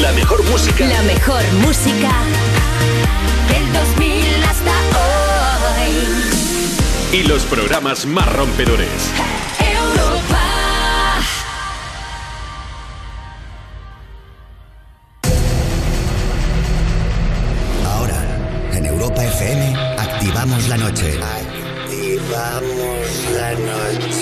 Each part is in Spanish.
La mejor música. La mejor música del 2000 hasta hoy. Y los programas más rompedores. Europa. Ahora, en Europa FM, activamos la noche. Activamos la noche.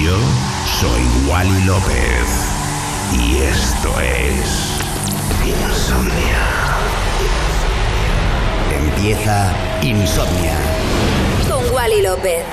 Yo soy Wally López y esto es Insomnia. Empieza Insomnia. Con Wally López.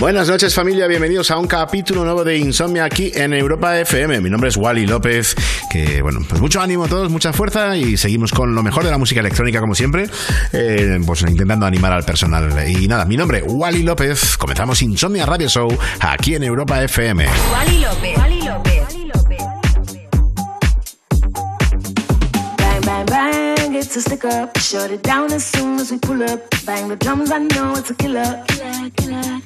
Buenas noches familia, bienvenidos a un capítulo nuevo de Insomnia aquí en Europa FM. Mi nombre es Wally López, que bueno, pues mucho ánimo a todos, mucha fuerza y seguimos con lo mejor de la música electrónica como siempre, eh, pues intentando animar al personal. Y nada, mi nombre, Wally López, comenzamos Insomnia Radio Show aquí en Europa FM. Wally López. Wally López. Bang, bang, bang, it's a stick up. Shut it down as soon as we pull up. Bang the drums, I know it's a killer. Killer, killer,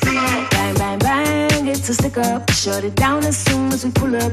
killer. Bang, bang, bang, it's a stick up. Shut it down as soon as we pull up.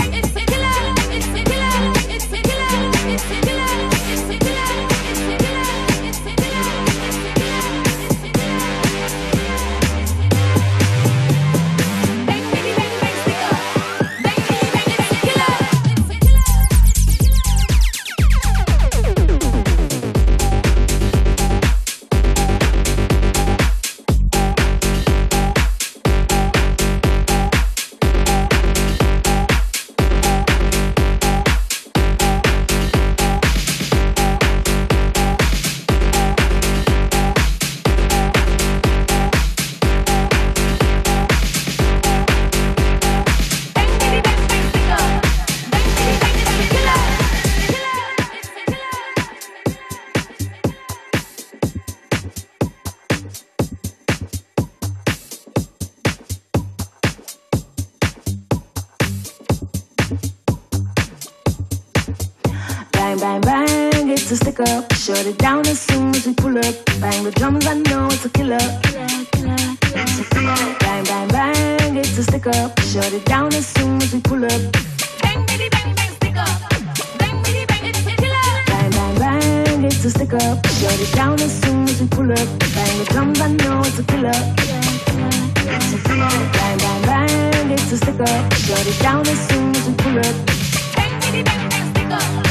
Shut it down as soon as we pull up. Bang the drums, I know it's a killer. Killer, killer, killer. Bang, bang, bang, it's a stick up. Shut it down as soon as we pull up. Bang, bitty, bang, bang, stick up. Bang, bitty, bang, it's a killer. Bang, bang, bang, it's a stick up. Shut it down as soon as we pull up. Bang the drums, I know it's a killer. It's a killer. Bang, bang, bang, it's a stick up. Shut it down as soon as we pull up. Bang, bitty, bang, bang, stick up.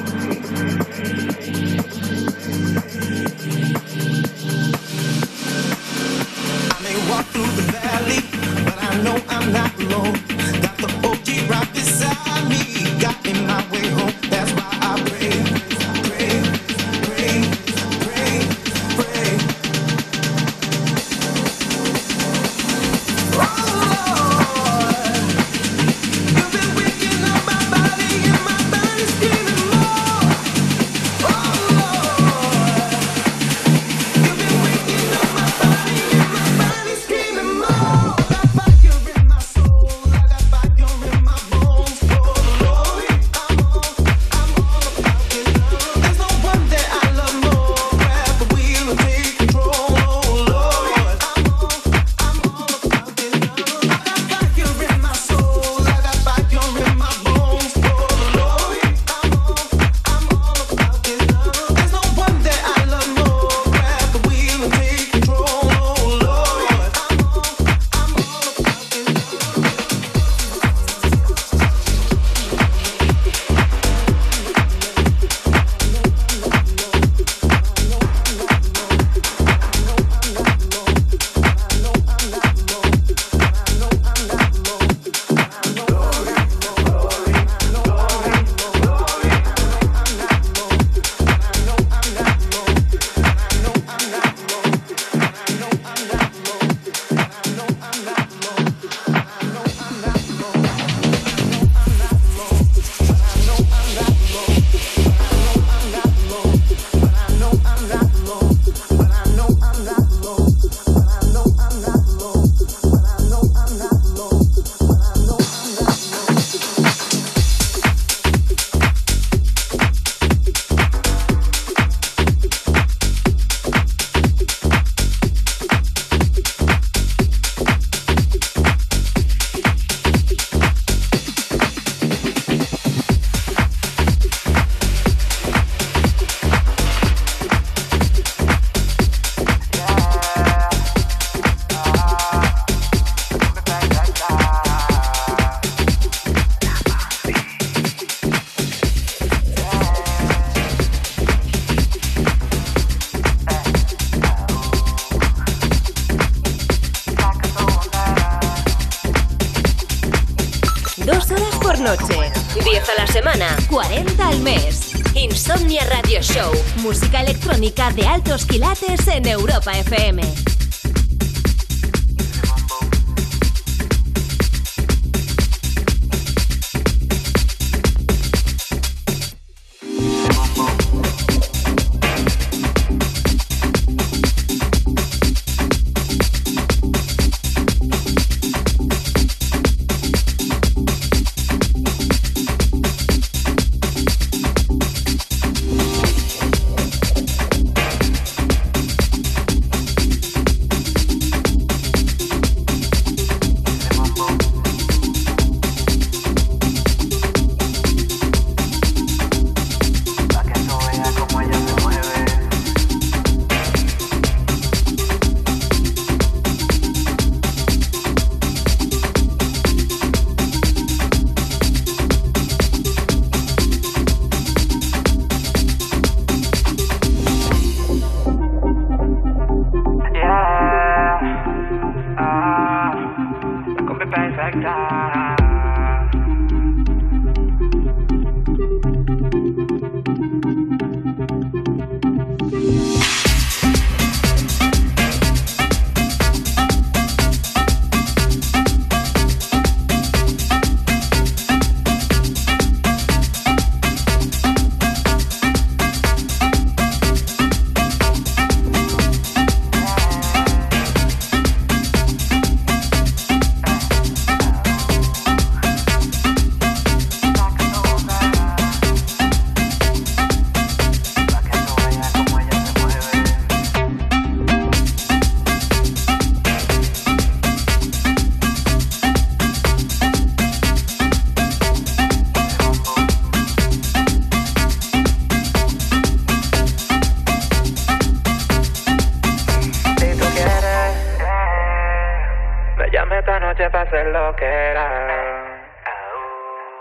loquera.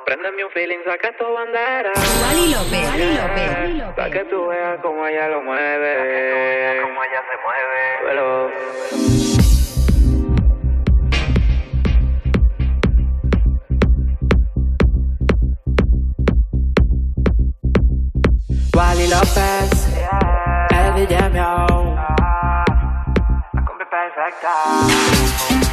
Préndeme un feeling, saca tu bandera. Wally López, Wally López. Pa' que tú veas cómo ella lo mueve. Pa' que tú veas cómo ella se mueve. Pero... Wally López, yeah. David Demian, ah, la combi perfecta.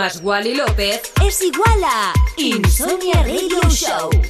Más Wally López es igual a Insomnia Radio Show.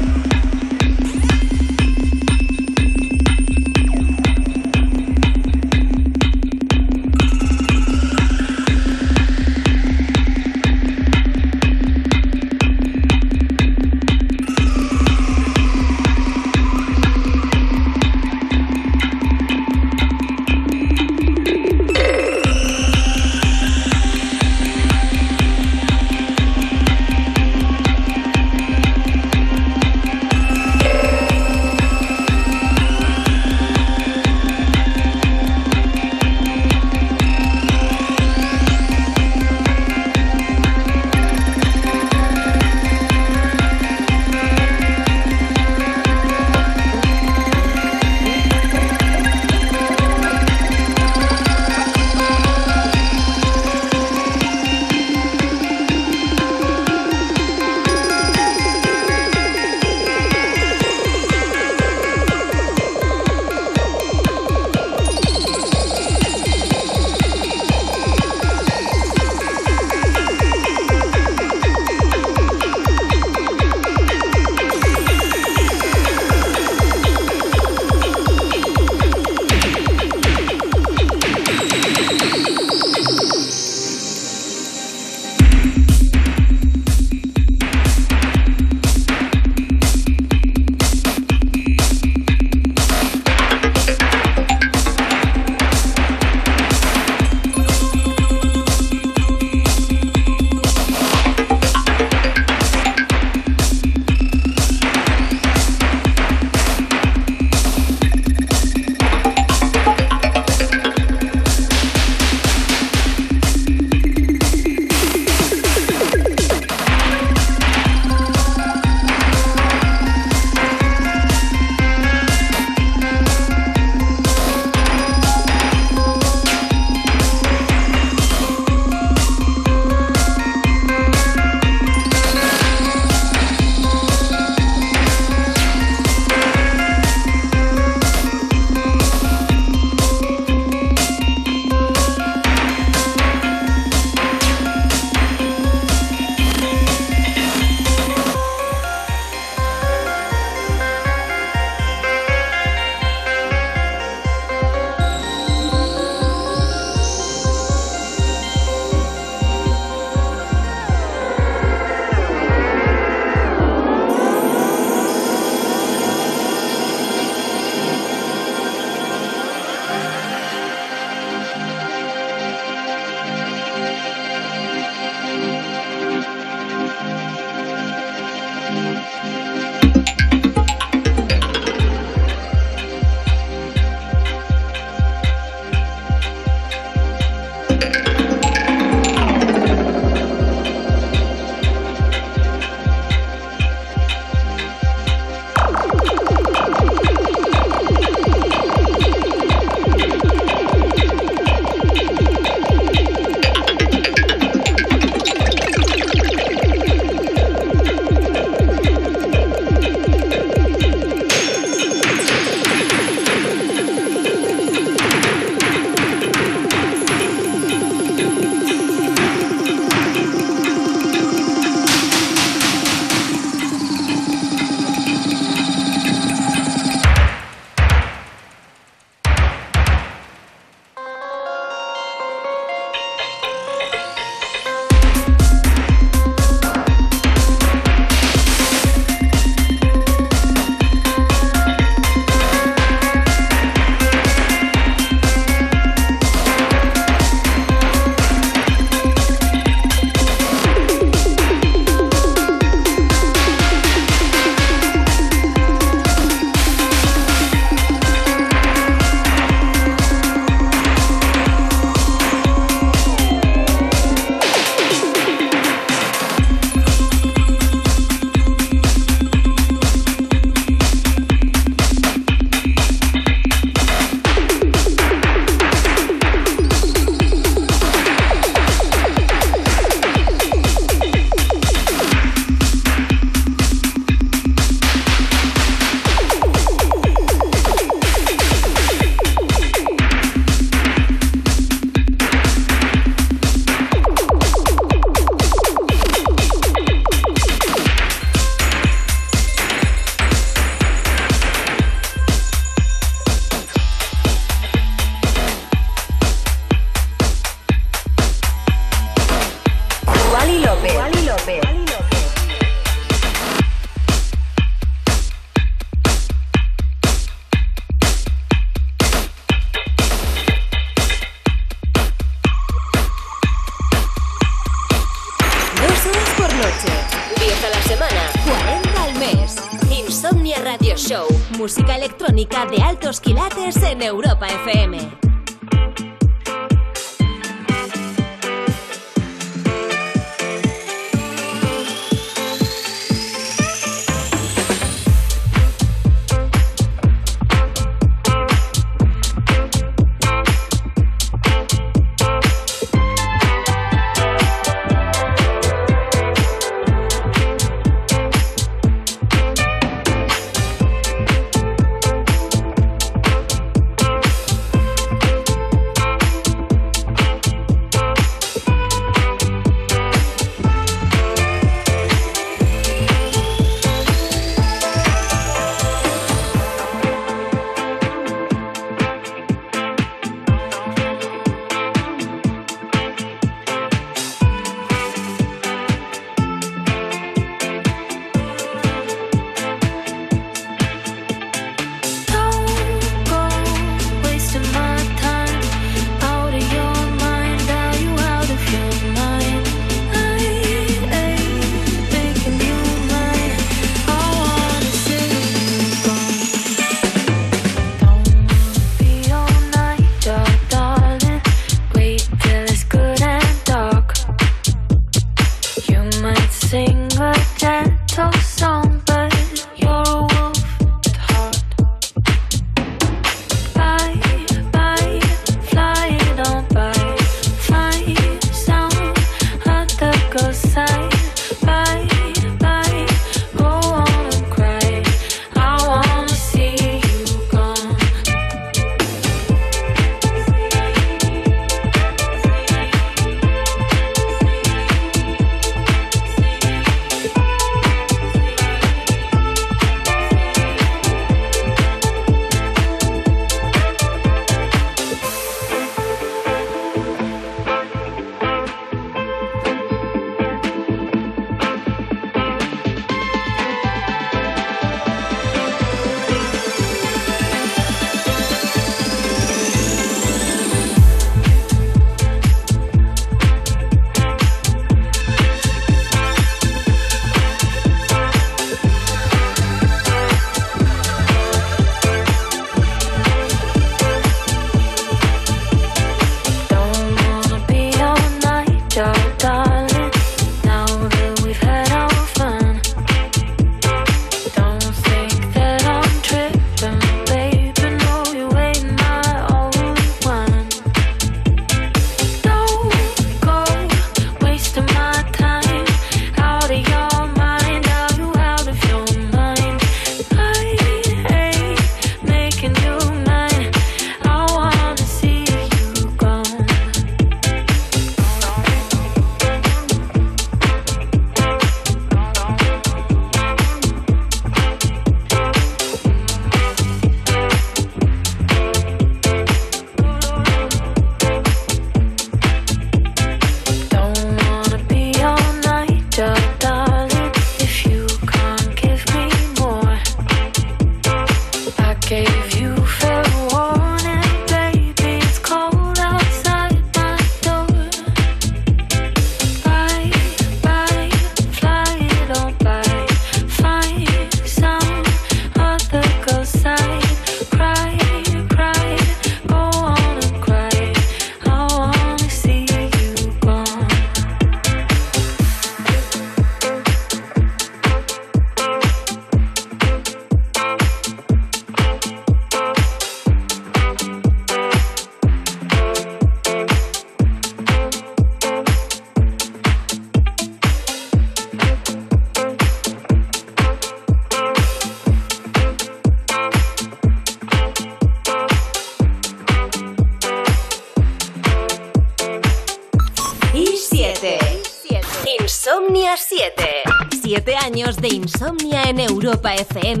FM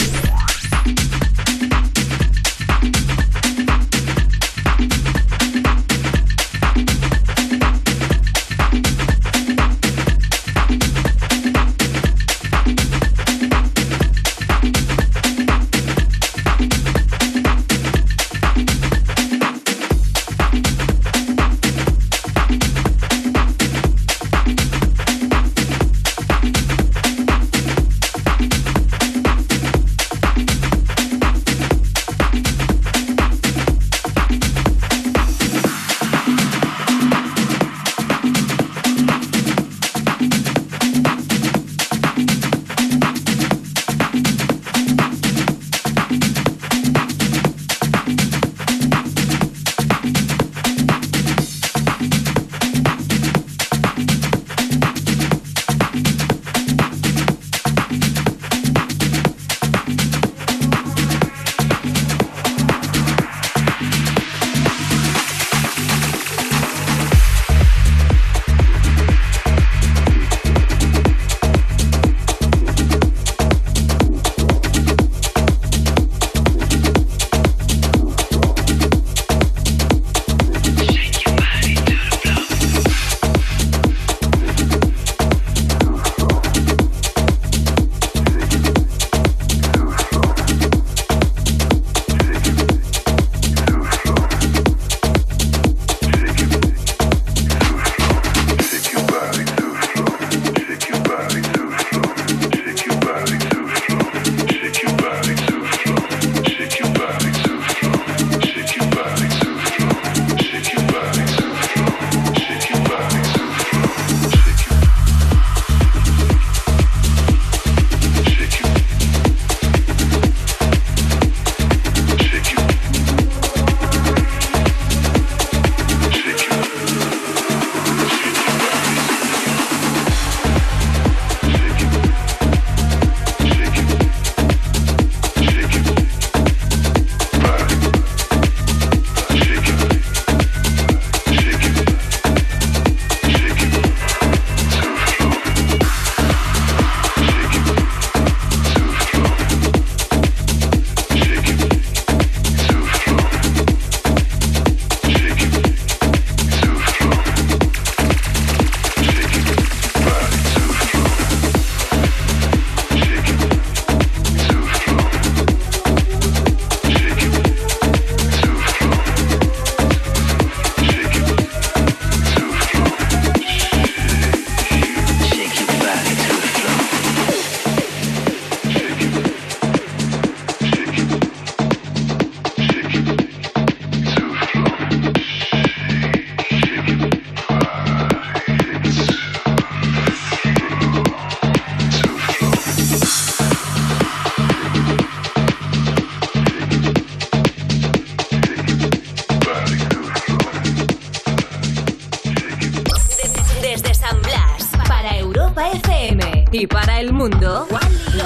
el mundo,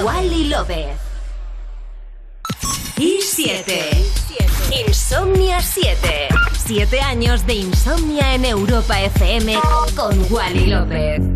Wally López. Y 7. Insomnia 7. 7 años de insomnia en Europa FM con Wally López.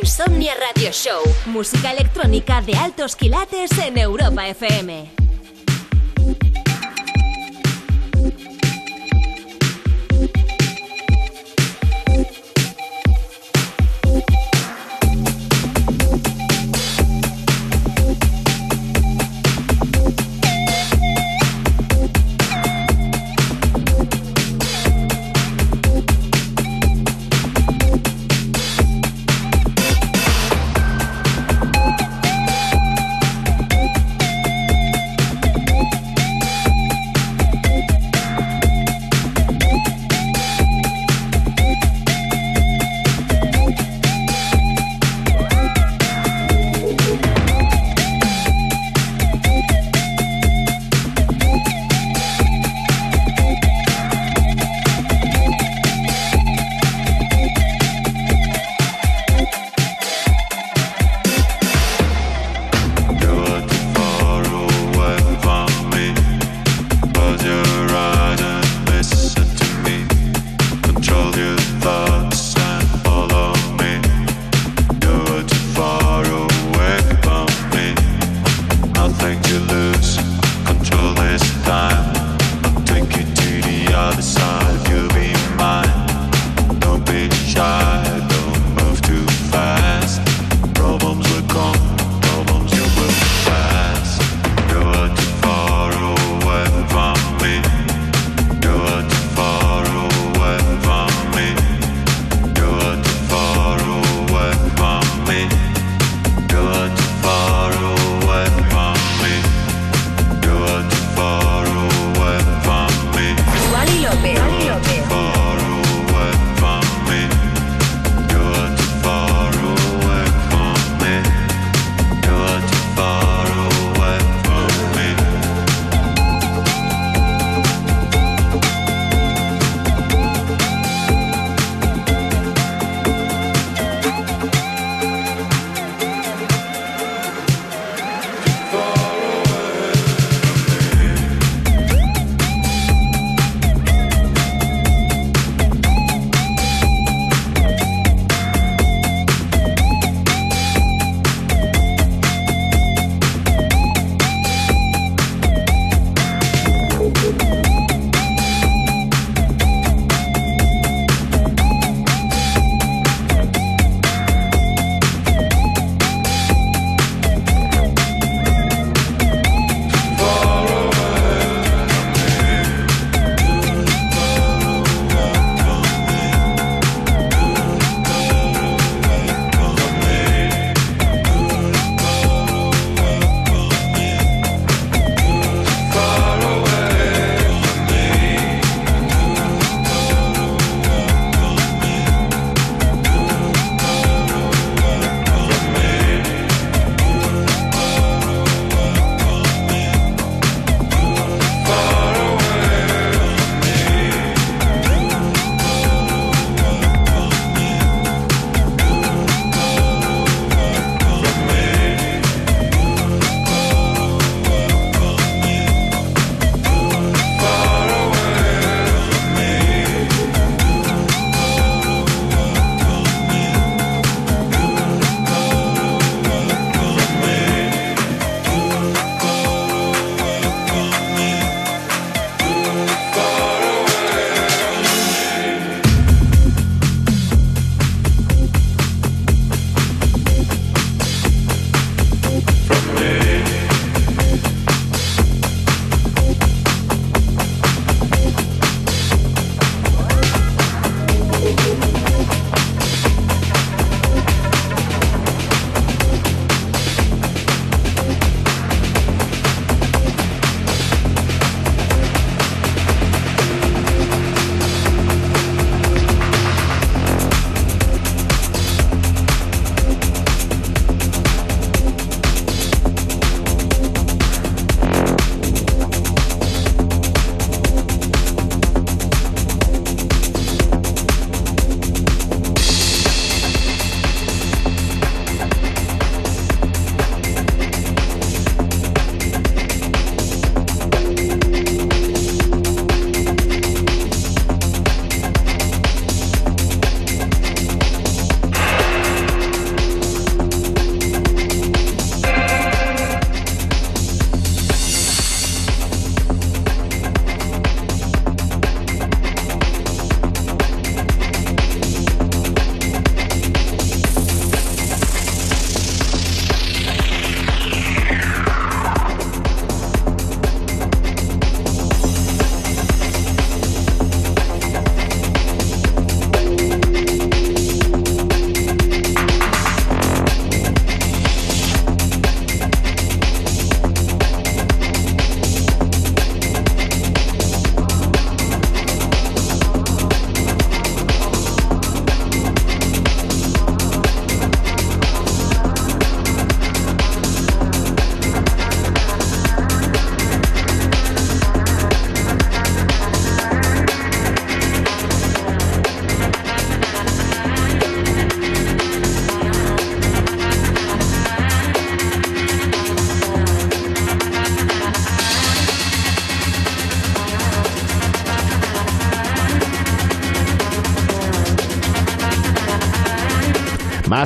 Insomnia Radio Show, música